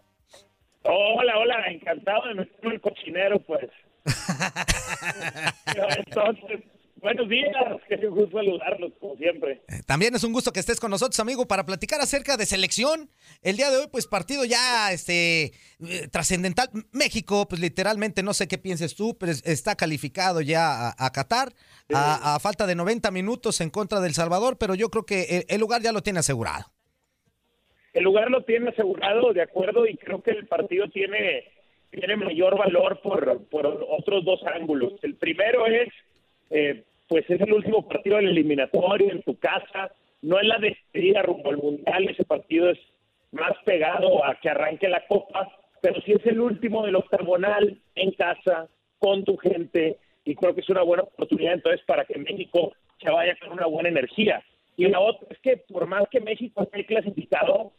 Hola, hola, encantado de meterme el cochinero, pues. *laughs* Entonces, buenos días, *laughs* qué gusto saludarlos, como siempre. También es un gusto que estés con nosotros, amigo, para platicar acerca de selección. El día de hoy, pues partido ya este eh, trascendental. México, pues literalmente, no sé qué pienses tú, pero es- está calificado ya a, a Qatar a, a falta de 90 minutos en contra del Salvador, pero yo creo que el, el lugar ya lo tiene asegurado. El lugar lo tiene asegurado, de acuerdo, y creo que el partido tiene, tiene mayor valor por, por otros dos ángulos. El primero es, eh, pues es el último partido del eliminatorio en tu casa, no es la despedida rumbo al Mundial, ese partido es más pegado a que arranque la Copa, pero sí es el último del octagonal en casa, con tu gente, y creo que es una buena oportunidad entonces para que México se vaya con una buena energía. Y la otra es que por más que México esté clasificado,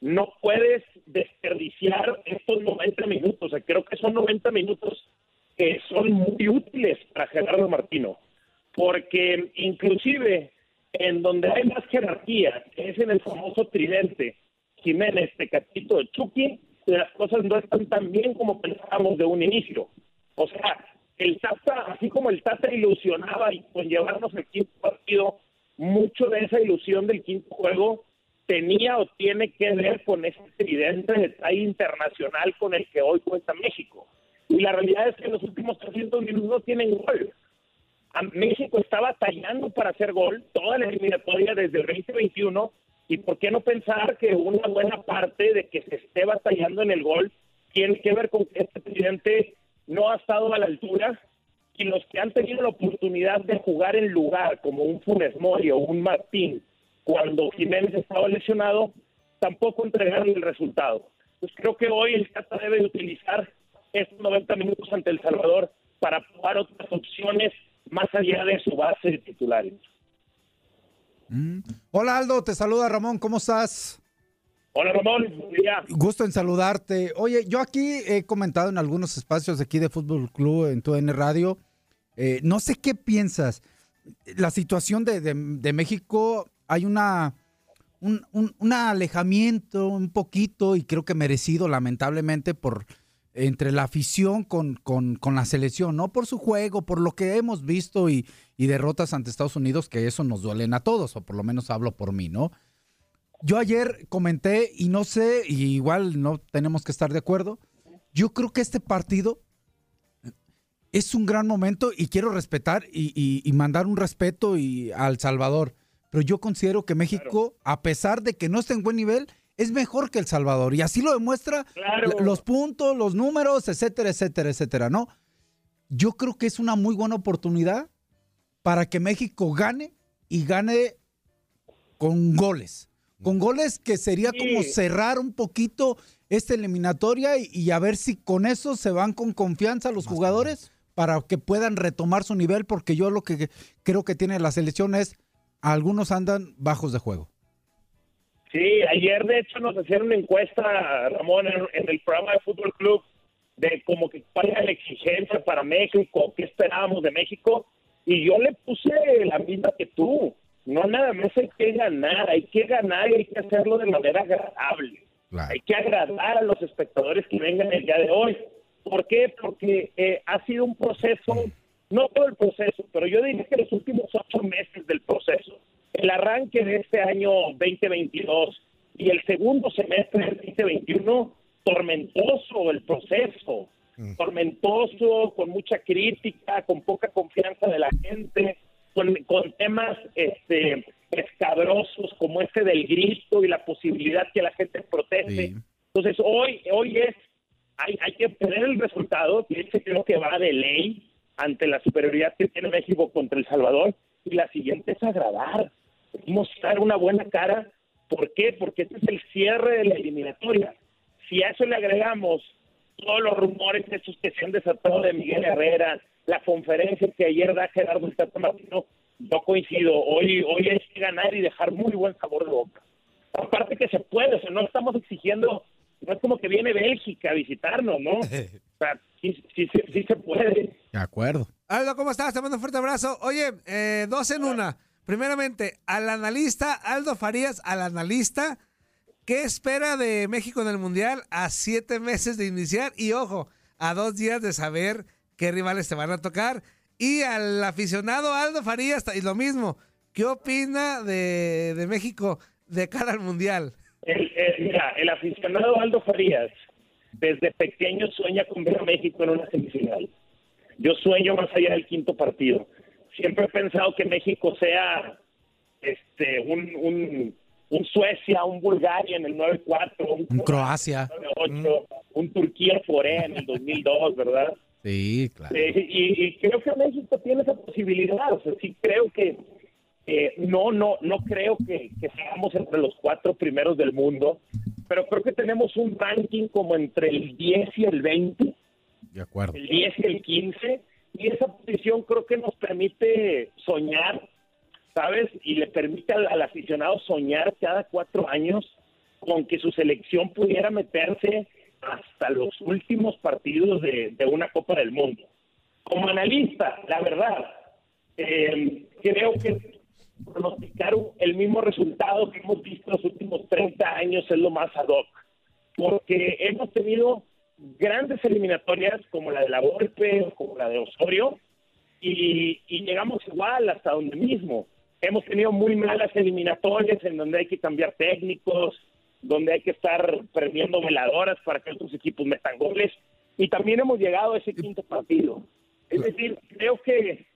no puedes desperdiciar estos 90 minutos. O sea, creo que son 90 minutos que son muy útiles para Gerardo Martino, porque inclusive en donde hay más jerarquía, es en el famoso tridente, Jiménez, Tecatito, Chucky, las cosas no están tan bien como pensábamos de un inicio. O sea, el Tata, así como el Tata ilusionaba y con llevarnos el quinto partido, mucho de esa ilusión del quinto juego tenía o tiene que ver con ese evidente detalle internacional con el que hoy cuenta México. Y la realidad es que los últimos 300 minutos no tienen gol. A México está batallando para hacer gol toda la eliminatoria desde el 2021 y por qué no pensar que una buena parte de que se esté batallando en el gol tiene que ver con que este presidente no ha estado a la altura y los que han tenido la oportunidad de jugar en lugar como un Funes Mori o un Martín cuando Jiménez estaba lesionado tampoco entregaron el resultado. Pues creo que hoy el Cata debe utilizar estos 90 minutos ante El Salvador para probar otras opciones más allá de su base de titulares. Mm. Hola Aldo, te saluda Ramón, ¿cómo estás? Hola Ramón, buen día. Gusto en saludarte. Oye, yo aquí he comentado en algunos espacios aquí de Fútbol Club, en tu N Radio, eh, no sé qué piensas. La situación de, de- de México, hay una, un, un- un alejamiento un poquito y creo que merecido, lamentablemente, por entre la afición con, con, con la selección, no por su juego, por lo que hemos visto y, y derrotas ante Estados Unidos, que eso nos duelen a todos, o por lo menos hablo por mí, ¿no? Yo ayer comenté, y no sé, y igual no tenemos que estar de acuerdo, yo creo que este partido es un gran momento y quiero respetar y, y- y mandar un respeto y, al Salvador. Pero yo considero que México, a pesar de que no esté en buen nivel, es mejor que El Salvador. Y así lo demuestra Claro. los puntos, los números, etcétera, etcétera, etcétera, ¿no? Yo creo que es una muy buena oportunidad para que México gane y gane con goles. Con goles que sería como cerrar un poquito esta eliminatoria y, y a ver si con eso se van con confianza los jugadores para que puedan retomar su nivel, porque yo lo que creo que tiene la selección es algunos andan bajos de juego. Sí, ayer de hecho nos hicieron una encuesta, Ramón, en, en el programa de Fútbol Club, de como que cuál era la exigencia para México, qué esperábamos de México, y yo le puse la misma que tú. No nada más hay que ganar, hay que ganar y hay que hacerlo de manera agradable. Hay que agradar a los espectadores que vengan el día de hoy. ¿Por qué? Porque eh, ha sido un proceso, no todo el proceso, pero yo diría que los últimos ocho meses del proceso, el arranque de este año 2022 y el segundo semestre del 2021, tormentoso el proceso, tormentoso, con mucha crítica, con poca confianza de la gente, con, con temas este, escabrosos como este del grito y la posibilidad que la gente proteste. Entonces hoy, hoy es, hay, hay que obtener el resultado, que ese creo que va de ley ante la superioridad que tiene México contra El Salvador, y la siguiente es agradar, mostrar una buena cara. ¿Por qué? Porque este es el cierre de la eliminatoria. Si a eso le agregamos todos los rumores esos que se han desatado de Miguel Herrera, la conferencia que ayer da Gerardo el Tata Martino, yo coincido. Hoy, hoy hay que ganar y dejar muy buen sabor de boca. Aparte que se puede, o sea, no estamos exigiendo, no es como que viene Bélgica a visitarnos, ¿no? *laughs* O sea, sí, sí, sí, sí se puede. De acuerdo. Aldo, ¿cómo estás? Te mando un fuerte abrazo. Oye, eh, dos en una. Primeramente, al analista Aldo Farías, al analista, ¿qué espera de México en el Mundial a siete meses de iniciar? Y ojo, a dos días de saber qué rivales te van a tocar. Y al aficionado Aldo Farías, y lo mismo, ¿qué opina de, de México de cara al Mundial? El- mira, el aficionado Aldo Farías desde pequeño sueña con ver a México en una semifinal. Yo sueño más allá del quinto partido. Siempre he pensado que México sea este un, un, un Suecia, un Bulgaria en el 9-4, un, Un Croacia. 9-8, un Turquía Corea en el 2002, ¿verdad? Sí, claro. Eh, y, y creo que México tiene esa posibilidad. O sea, sí creo que eh, no, no, no creo que, que seamos entre los cuatro primeros del mundo, pero creo que tenemos un ranking como entre el 10 y el 20, De acuerdo. el 10 y el 15, y esa posición creo que nos permite soñar, ¿sabes? Y le permite al, al aficionado soñar cada cuatro años con que su selección pudiera meterse hasta los últimos partidos de, de una Copa del Mundo. como analista, la verdad, eh, creo que pronosticar el mismo resultado que hemos visto los últimos 30 años es lo más ad hoc, porque hemos tenido grandes eliminatorias como la de la Volpe o como la de Osorio y, llegamos igual hasta donde mismo. Hemos tenido muy malas eliminatorias en donde hay que cambiar técnicos, donde hay que estar prendiendo veladoras para que otros equipos metan goles y también hemos llegado a ese quinto partido. Es decir, creo que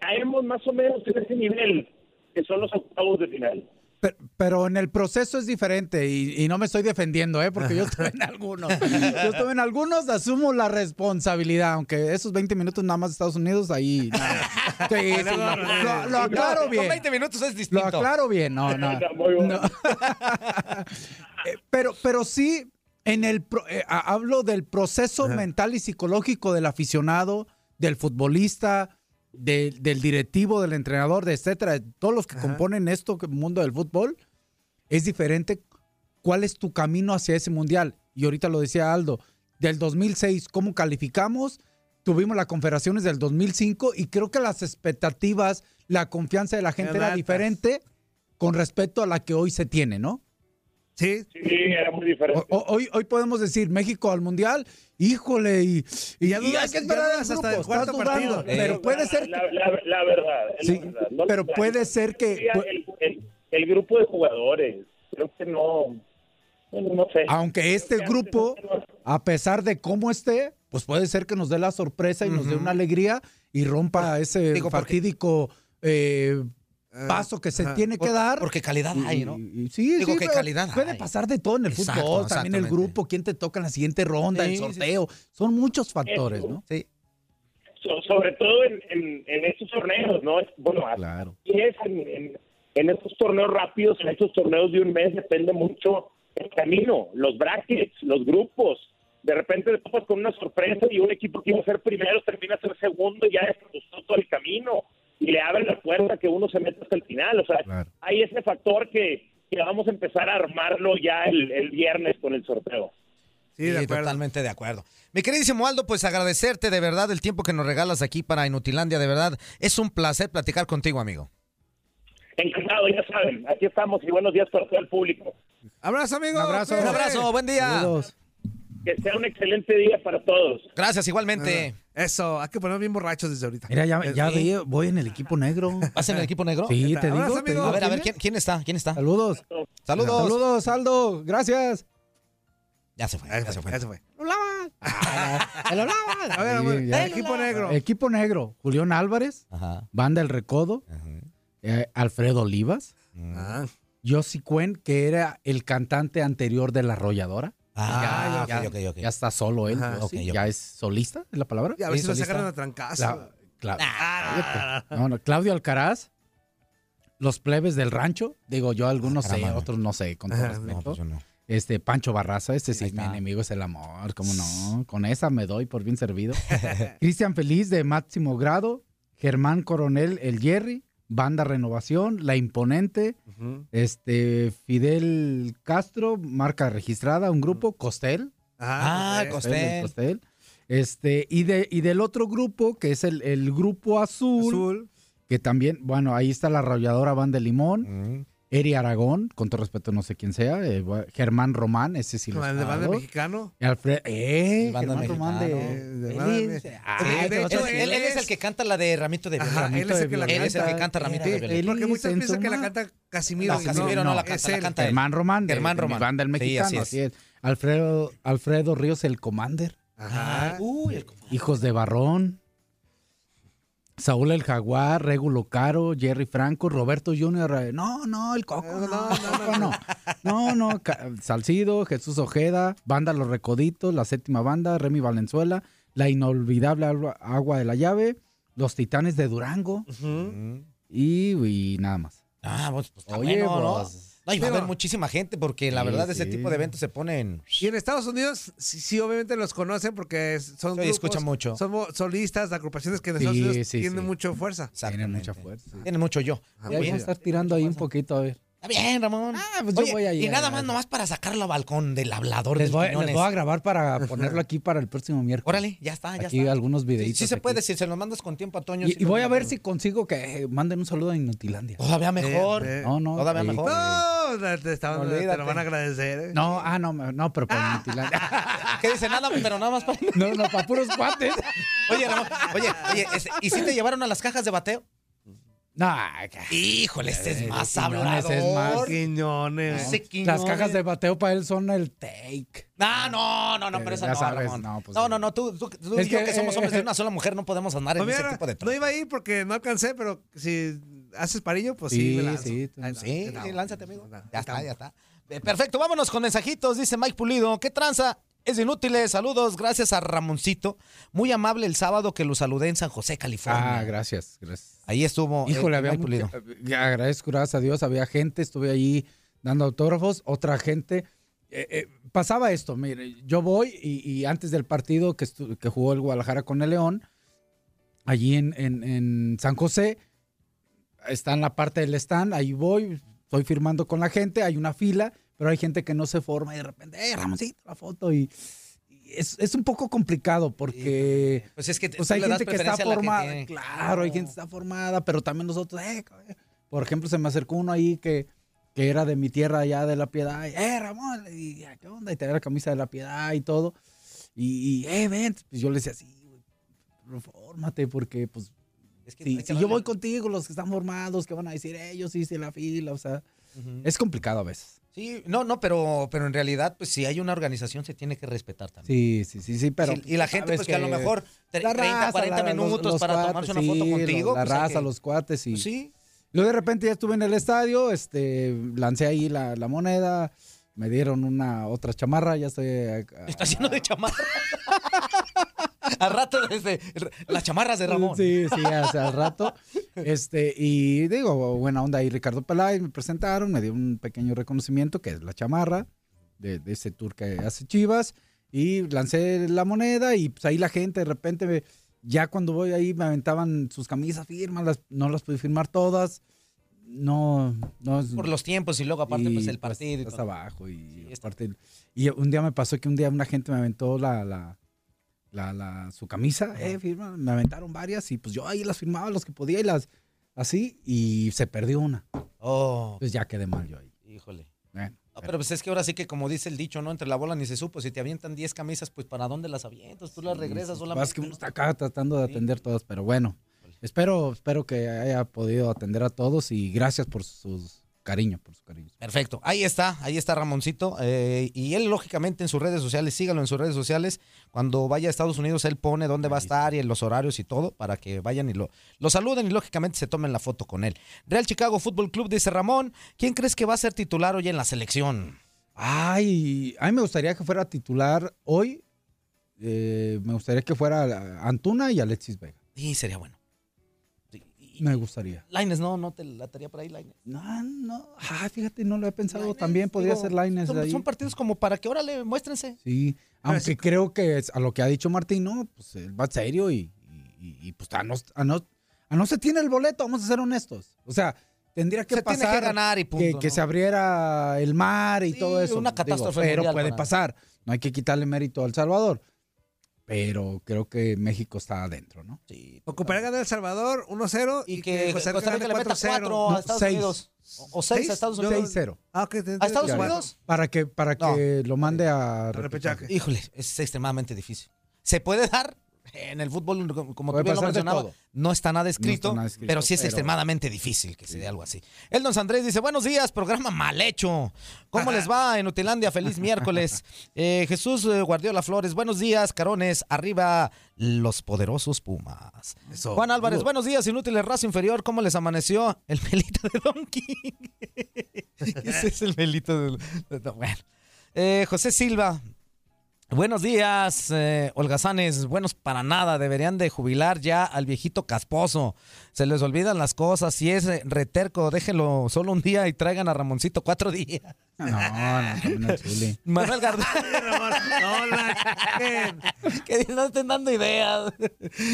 caemos más o menos en ese nivel que son los octavos de final. Pero, pero en el proceso es diferente y, y no me estoy defendiendo, ¿eh? porque yo *laughs* estuve en algunos. Yo estuve en algunos, asumo la responsabilidad, aunque esos 20 minutos nada más de Estados Unidos, ahí... no. Sí, *laughs* sí, lo, lo- lo aclaro Con bien. 20 minutos es distinto. Lo aclaro bien, no, no. *laughs* no. Eh, pero, pero sí, en el pro- eh, hablo del proceso mental y psicológico del aficionado, del futbolista, de- del directivo, del entrenador, de etcétera, de todos los que componen esto, que- mundo del fútbol, es diferente. ¿Cuál es tu camino hacia ese mundial? Y ahorita lo decía Aldo, del 2006, ¿cómo calificamos? Tuvimos las confederaciones del 2005 y creo que las expectativas, la confianza de la gente era diferente con respecto a la que hoy se tiene, ¿no? Sí. Sí, era muy diferente. O- hoy, hoy podemos decir México al mundial, híjole, y, y, ya y hay que esperar hasta grupo, el cuarto partido. Pero Eh. puede ser, La, la- la verdad. Sí, la verdad. No pero puede ser que- El, el- el grupo de jugadores, creo que no. Bueno, no sé. aunque este grupo, a pesar de cómo esté, pues puede ser que nos dé la sorpresa y nos dé una alegría y rompa ese Digo, porque- fatídico eh, paso que se tiene que Por- dar. porque calidad hay, ¿no? Y- y- sí, Digo sí, que calidad Puede hay. pasar de todo en el Exacto, fútbol, también el grupo, quién te toca en la siguiente ronda, Sí, el sí. sorteo. Son muchos factores, ¿no? Sí. So- sobre todo en, en, en estos torneos, ¿no? Es- Bueno, Claro. es en, en, en estos torneos rápidos, en estos torneos de un mes, depende mucho el camino, los brackets, los grupos. De repente te topas con una sorpresa y un equipo que iba a ser primero termina a ser segundo y ya desajustó todo el camino y le abre la puerta que uno se mete hasta el final. O sea, hay ese factor que, que vamos a empezar a armarlo ya el, el viernes con el sorteo. Sí, totalmente de acuerdo. Mi queridísimo Aldo, pues agradecerte de verdad el tiempo que nos regalas aquí para Inutilandia, de verdad. Es un placer platicar contigo, amigo. Encantado, ya saben, aquí estamos y buenos días para todo el público. Abrazo, amigo. Un abrazo. Un abrazo, buen día. Que sea un excelente día para todos. Gracias, igualmente. Eso, hay que poner bien borrachos desde ahorita. Mira, ya, Eh, ya vi, voy en el equipo negro. ¿Vas en el equipo negro? Sí, te Abrazo, digo. te amigo. digo. A ver, a ver, ¿quién ¿quién, quién está? ¿Quién está? es? Saludos. Saludos. Saludos, Aldo. Gracias. Ya se fue, ya se fue. Ya se fue. ¡Te lo lavas! A ver, a ver, Sí, ya. equipo negro. Equipo negro. Julián Álvarez. Ajá. Banda El Recodo. eh, Alfredo Olivas. Ah. Yossi Cuen, que era el cantante anterior de La Arrolladora. Ah, ya, ya está solo él. Ajá. Ya es solista, ¿es la palabra? Y a si lo sacaron a trancazo. Cla- Cla- Ah. No, no, Claudio Alcaraz. Los plebes del rancho. Digo, yo algunos sé, caramba. otros no sé, con todo Ajá. respeto. No, pues no. Este, Pancho Barraza, este sí, mi enemigo es el amor, ¿cómo no? *laughs* Con esa me doy por bien servido. *laughs* Cristian Feliz de máximo grado, Germán Coronel, el Jerry, Banda Renovación, La Imponente, este, Fidel Castro, marca registrada, un grupo, Costel. Ah, eh, Costel. Costel. Este, y, de, y del otro grupo, que es el, el grupo azul, Azul. que también, bueno, ahí está la arrolladora Banda de Limón, Mm. Eri Aragón, con todo respeto, no sé quién sea, eh, Germán Román, ese sí lo ¿El de banda mexicano? Alfred, eh, banda Germán Román de, mexicano. él De banda ah, Sí, de hecho, Él, él es el que canta la de Ramito de Ajá, Violeta. él es el que la Él es el que canta. canta Ramito de él Porque piensan su que la canta Casimiro. No, Casimiro no la es canta, la canta él. Germán Román, de, Germán de mi Román. banda el Sí, mexicano, así es. así es. Alfredo, Alfredo Ríos, el Commander. Ajá. Uy, el Hijos de Barrón. Saúl el Jaguar, Régulo Caro, Jerry Franco, Roberto Junior. eh, No, no, el Coco. No, no, no. No, no, Salcido, Jesús Ojeda, Banda Los Recoditos, La Séptima Banda, Remy Valenzuela, La Inolvidable Agua- de la Llave, Los Titanes de Durango y, y nada más. Ah, pues, pues Oye, bueno, ¿no? pues, No, y va a Pero- haber muchísima gente porque la Sí, verdad ese sí. tipo de eventos se ponen... Y en Estados Unidos, sí, sí, obviamente los conocen porque son grupos, escuchan mucho. Son mo- solistas de agrupaciones que en Sí, Estados Unidos sí, tienen sí. mucha fuerza. Tienen mucha fuerza. Tienen mucho yo. Ah, Ya vamos a estar tirando ahí un poquito a ver. Está bien, Ramón. Ah, pues yo voy a y llegar. nada más nomás para sacarlo a balcón del hablador Les voy, les Quiñones. voy a grabar para ponerlo aquí para el próximo miércoles. Órale, ya está, ya Aquí está. algunos Sí, videitos. sí se aquí. puede, si se lo mandas con tiempo a Toño. Y, sí y voy a ver si consigo que eh, manden un saludo a Inutilandia. Todavía mejor. Eh, eh. No, no. Todavía mejor. No, te, estaban- te lo van a agradecer. ¿eh? No, ah, no, no, pero para Inutilandia. *laughs* ¿Qué dice? Nada, pero nada más para... *laughs* No, no, para puros cuates. Oye, Ramón, oye, oye, ¿y si te llevaron a las cajas de bateo? No, Híjole, este es Eh, más Quiñones hablador. es más- Quiñones. Ese Quiñones. Las cajas de bateo para él son el take. No, no, no, no, pero Eh, esa ya no, sabes, no, pues, no, no, no, tú, tú, tú Es y yo que, que somos eh, hombres de una sola mujer no podemos andar en Pues ese mira, tipo de no trato. iba a ir porque no alcancé, pero si haces parillo, pues sí, Sí, me sí, tú- Sí, está. sí, lánzate, amigo. Ya está, ya está. Perfecto, vámonos con mensajitos, dice Mike Pulido. ¿Qué tranza? Es inútiles. Saludos, gracias a Ramoncito. Muy amable el sábado que lo saludé en San José, California. Ah, gracias, gracias. Ahí estuvo. Híjole, eh, había mucha- agradezco, gracias a Dios, había gente, estuve allí dando autógrafos, otra gente. Eh, eh, pasaba esto, mire, yo voy y, y antes del partido que, que jugó el Guadalajara con el León, allí en, en- en San José, está en la parte del stand, ahí voy, estoy firmando con la gente, hay una fila, pero hay gente que no se forma y de repente, eh, Ramoncito, la foto y... Es, es un poco complicado porque Pues es que pues tú hay gente que está que formada, tiene- claro, hay gente que está formada, pero también nosotros, eh, co- por ejemplo, se me acercó uno ahí que, que era de mi tierra allá de la piedad, y, eh, Ramón, y, ¿qué onda? Y tenía la camisa de la piedad y todo, y, y, eh, ven, pues yo le decía así, güey, fórmate, porque pues, Es que si, hay que si yo darle- voy contigo, los que están formados, que van a decir ellos, hice la fila, o sea, Ujú. es complicado a veces. Sí, no, no, pero, pero en realidad, pues si hay una organización, se tiene que respetar también. Sí, sí, sí, sí, pero... Sí, y la gente, pues que a lo mejor tre- la 30, raza, 40 la- minutos los para cuates, tomarse una sí, foto contigo. La pues, raza, que- los cuates y... Pues sí. Luego de repente ya estuve en el estadio, este, lancé ahí la, la moneda, me dieron una otra chamarra, ya estoy... acá- Está lleno de chamarras. *laughs* Al rato, desde las chamarras de Ramón. Sí, sí, hace al rato. Este, y digo, buena onda ahí Ricardo Peláez, me presentaron, me dio un pequeño reconocimiento, que es la chamarra de, de ese tour que hace Chivas, y lancé la moneda y pues ahí la gente de repente, me- ya cuando voy ahí me aventaban sus camisas, firmas, las- no las pude firmar todas, no, no es- Por los tiempos y luego aparte pues y, el partido. y estás todo. abajo y aparte- y un día me pasó que un día una gente me aventó la, la, la, la- su camisa, eh, firma, me aventaron varias y pues yo ahí las firmaba los que podía y las así y se perdió una. Oh, Pues ya quedé mal yo ahí. híjole. Bueno, No, pero pues es que ahora sí que como dice el dicho, ¿no? Entre la bola ni se supo. Si te avientan 10 camisas, pues ¿para dónde las avientas? Tú las regresas solamente. es que uno está acá tratando de atender todas, pero bueno, espero, espero que haya podido atender a todos y gracias por sus cariño, por su cariño. Perfecto. Ahí está, ahí está Ramoncito. eh, y él, lógicamente, en sus redes sociales, sígalo en sus redes sociales. Cuando vaya a Estados Unidos, él pone dónde va a estar y en los horarios y todo para que vayan y lo, lo saluden y, lógicamente, se tomen la foto con él. Real Chicago Fútbol Club, dice Ramón. ¿Quién crees que va a ser titular hoy en la selección? Ay, a mí me gustaría que fuera titular hoy. eh, me gustaría que fuera Antuna y Alexis Vega. Sí, sería bueno. Me gustaría. Laines, no, no te lataría por ahí, Laines. No, no. Ah, fíjate, no lo he pensado. También podría Digo, ser Laines son, ahí. son partidos como para que ahora le muéstrense. Sí, aunque creo que es a lo que ha dicho Martín, no, pues él va serio y, y- y, pues a no, a, no, a no se tiene el boleto, vamos a ser honestos. O sea, tendría que Se tiene pasar que ganar y punto, que, se abriera el mar y todo eso. una catástrofe pero mundial puede pasar. No hay que quitarle mérito a El Salvador. Pero creo que México está adentro, ¿no? Sí. Ocupará ganar El Salvador 1-0 y, que Costa Costa Rica le meta 4-0. cuatro a Estados seis. Unidos. O, o seis a Estados Unidos. 6-0. Ah, ok, te- ¿A Estados Unidos? Para que, para No. que lo mande a repechaje. repechaje. Híjole, es extremadamente difícil. Se puede dar en el fútbol, como tú bien lo no está nada escrito, nada escrito, pero sí es pero- extremadamente difícil que se dé algo así. El Don Andrés dice, buenos días, programa mal hecho. ¿Cómo les va en Utilandia? Feliz *laughs* miércoles. Eh, Jesús eh, Guardiola Flores, buenos días, carones. Arriba los poderosos Pumas. Eso. Juan Álvarez, Hugo. buenos días, inútiles raza inferior. ¿Cómo les amaneció el pelito de Don King? *laughs* Ese es el pelito de... no, bueno. Eh, José Silva, Buenos días, eh, holgazanes. Buenos para nada. Deberían de jubilar ya al viejito casposo. Se les olvidan las cosas. Si es eh, reterco, déjenlo solo un día y traigan a Ramoncito cuatro días. No, no, Zuli. *laughs* Manuel Gardel. *laughs* *laughs* que no estén dando ideas.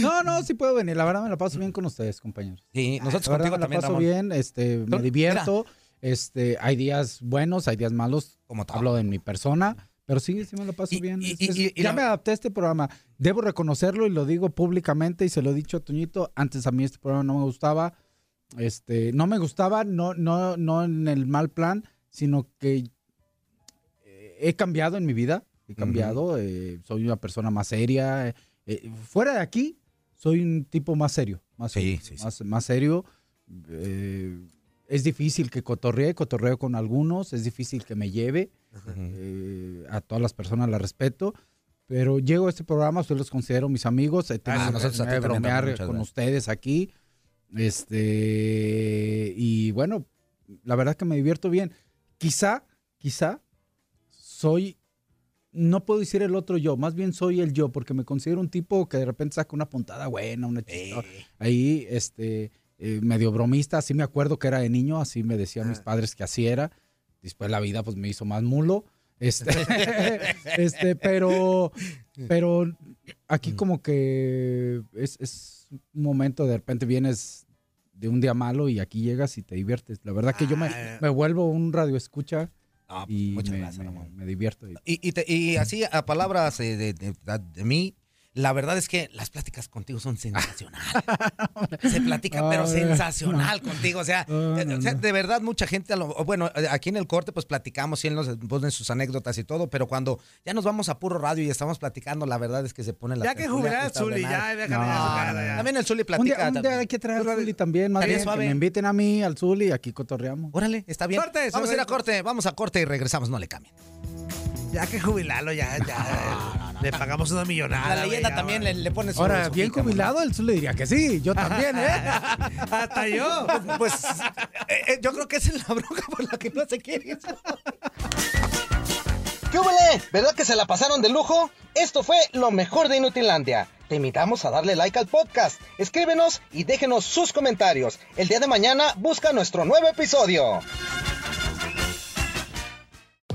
No, no, sí puedo venir. La verdad me la paso bien con ustedes, compañeros. Sí, nosotros La contigo me la también, paso Ramón. bien, este, me divierto Este, hay días buenos, hay días malos. Como Hablo de mi persona. Pero sí, sí me lo paso bien. Es- es- y- y ya la- me adapté a este programa. Debo reconocerlo y lo digo públicamente y se lo he dicho a Toñito. Antes a mí este programa no me gustaba. Este, no me gustaba, no, no, no en el mal plan, sino que eh, he cambiado en mi vida. He cambiado. eh, soy una persona más seria. eh, fuera de aquí, soy un tipo más serio. Más, serio, más, más serio. Eh, es difícil que cotorree, cotorreo con algunos, es difícil que me lleve. Eh, a todas las personas las respeto. Pero llego a este programa, ustedes los considero mis amigos. He tenido Ah, nosotros a también, bromear con gracias. ustedes aquí. Este, y bueno, la verdad que me divierto bien. Quizá, quizá soy, no puedo decir el otro yo, más bien soy el yo, porque me considero un tipo que de repente saca una puntada buena, una chistosa. Ahí, este, eh, medio bromista, así me acuerdo que era de niño, así me decían mis padres que así era. Después la vida pues me hizo más mulo. Este, *laughs* *laughs* este, pero, pero aquí como que es, es un momento, de repente vienes de un día malo y aquí llegas y te diviertes. La verdad que yo me, me vuelvo un radio escucha y me, me- me divierto. y- Y, te- y así, a palabras eh, de, de- de mí, la verdad es que las pláticas contigo son sensacionales. *laughs* Se platica, pero sensacional no. contigo. O sea, No, eh, o sea, de verdad, mucha gente, a lo- o bueno, eh, aquí en el corte, pues platicamos y él nos pone sus anécdotas y todo, pero cuando ya nos vamos a puro radio y estamos platicando, la verdad es que se pone la Ya que al Zuli, ya, déjame ya ya. También el Zuli Un platica. día, un día hay que traer al Zuli también, más Estaría bien, suave. que me inviten a mí, al Zuli, y aquí cotorreamos. Órale, está bien. Corte, vamos a ir a corte, vamos a corte y regresamos, no le cambien. Ya que jubilarlo, ya, ya. *laughs* Le pagamos una millonada. La leyenda también le, le pone su Ahora, su bien jubilado, el Zuli diría que sí, yo también, ¿eh? *laughs* Hasta yo. Pues eh, eh, yo creo que esa es la bronca por la que no se quiere eso. ¿Qué hubole? ¿Verdad que se la pasaron de lujo? Esto fue lo mejor de Inutilandia. Te invitamos a darle like al podcast, escríbenos y déjenos sus comentarios. El día de mañana busca nuestro nuevo episodio.